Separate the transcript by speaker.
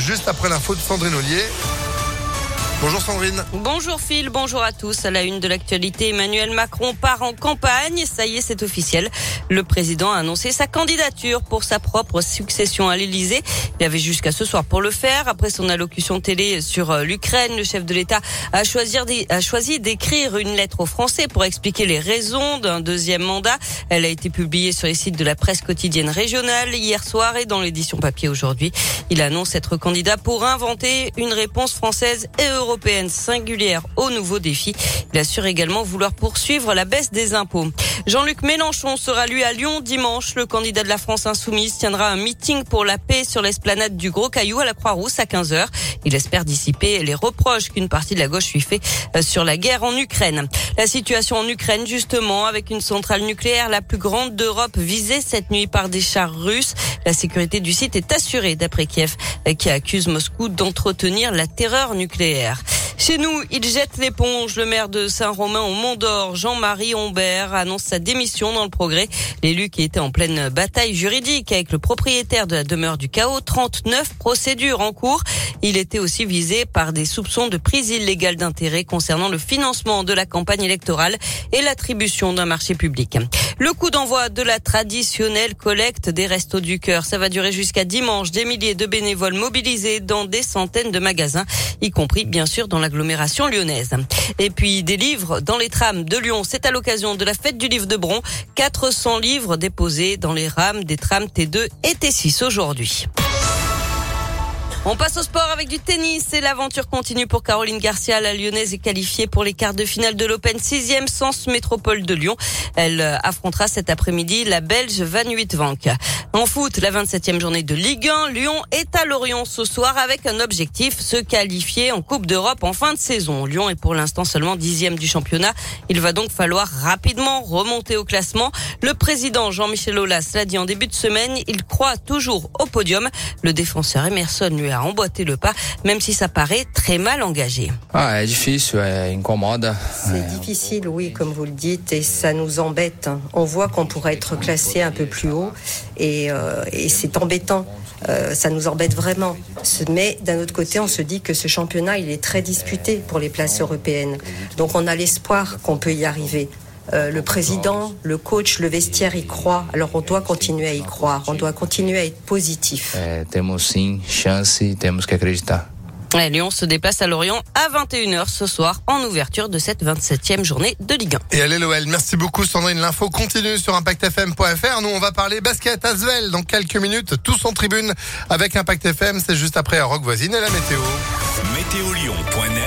Speaker 1: juste après l'info de Sandrine Ollier. Bonjour Sandrine.
Speaker 2: Bonjour Phil, bonjour à tous. À la une de l'actualité, Emmanuel Macron part en campagne. Ça y est, c'est officiel. Le président a annoncé sa candidature pour sa propre succession à l'Elysée. Il avait jusqu'à ce soir pour le faire. Après son allocution télé sur euh, l'Ukraine, le chef de l'État a choisi d'écrire une lettre aux Français pour expliquer les raisons d'un deuxième mandat. Elle a été publiée sur les sites de la presse quotidienne régionale hier soir et dans l'édition papier aujourd'hui. Il annonce être candidat pour inventer une réponse française et européenne européenne singulière aux nouveaux défis. Il assure également vouloir poursuivre la baisse des impôts. Jean-Luc Mélenchon sera lui à Lyon dimanche. Le candidat de la France insoumise tiendra un meeting pour la paix sur l'esplanade du Gros Caillou à la Croix-Rousse à 15h. Il espère dissiper les reproches qu'une partie de la gauche lui fait euh, sur la guerre en Ukraine. La situation en Ukraine, justement, avec une centrale nucléaire la plus grande d'Europe visée cette nuit par des chars russes. La sécurité du site est assurée d'après Kiev, qui accuse Moscou d'entretenir la terreur nucléaire. Chez nous, il jette l'éponge. Le maire de Saint-Romain au Mont d'Or, Jean-Marie Humbert, annonce sa démission dans le progrès. L'élu qui était en pleine bataille juridique avec le propriétaire de la demeure du chaos, 39 procédures en cours. Il était aussi visé par des soupçons de prise illégale d'intérêt concernant le financement de la campagne électorale et l'attribution d'un marché public. Le coup d'envoi de la traditionnelle collecte des restos du cœur, ça va durer jusqu'à dimanche. Des milliers de bénévoles mobilisés dans des centaines de magasins, y compris bien sûr dans l'agglomération lyonnaise. Et puis des livres dans les trams de Lyon. C'est à l'occasion de la fête du livre de Bron. 400 livres déposés dans les rames des trams T2 et T6 aujourd'hui. On passe au sport avec du tennis et l'aventure continue pour Caroline Garcia. La lyonnaise est qualifiée pour les quarts de finale de l'Open 6e Sens Métropole de Lyon. Elle euh, affrontera cet après-midi la Belge Van Vank. En foot, la 27e journée de Ligue 1, Lyon est à Lorient ce soir avec un objectif, se qualifier en Coupe d'Europe en fin de saison. Lyon est pour l'instant seulement dixième du championnat. Il va donc falloir rapidement remonter au classement. Le président Jean-Michel Aulas l'a dit en début de semaine, il croit toujours au podium. Le défenseur Emerson lui a emboîté le pas, même si ça paraît très mal engagé.
Speaker 3: Ah, difficile, incommode.
Speaker 4: C'est difficile, oui, comme vous le dites, et ça nous embête. On voit qu'on pourrait être classé un peu plus haut, et, euh, c'est embêtant. Euh, ça nous embête vraiment. Mais d'un autre côté, on se dit que ce championnat, il est très disputé pour les places européennes. Donc on a l'espoir qu'on peut y arriver. Euh, le président, le coach, le vestiaire y croient. Alors on doit continuer à y croire. On doit continuer à être positif.
Speaker 3: Eh, temos sim chance, temos que acreditar.
Speaker 2: Lyon se déplace à Lorient à 21h ce soir en ouverture de cette 27e journée de Ligue 1.
Speaker 1: Et allez l'OL, merci beaucoup Sandrine. L'info continue sur ImpactFM.fr. Nous on va parler basket Asvel dans quelques minutes, tous en tribune avec Impact FM. C'est juste après Rock Voisine et la météo. Météolion.net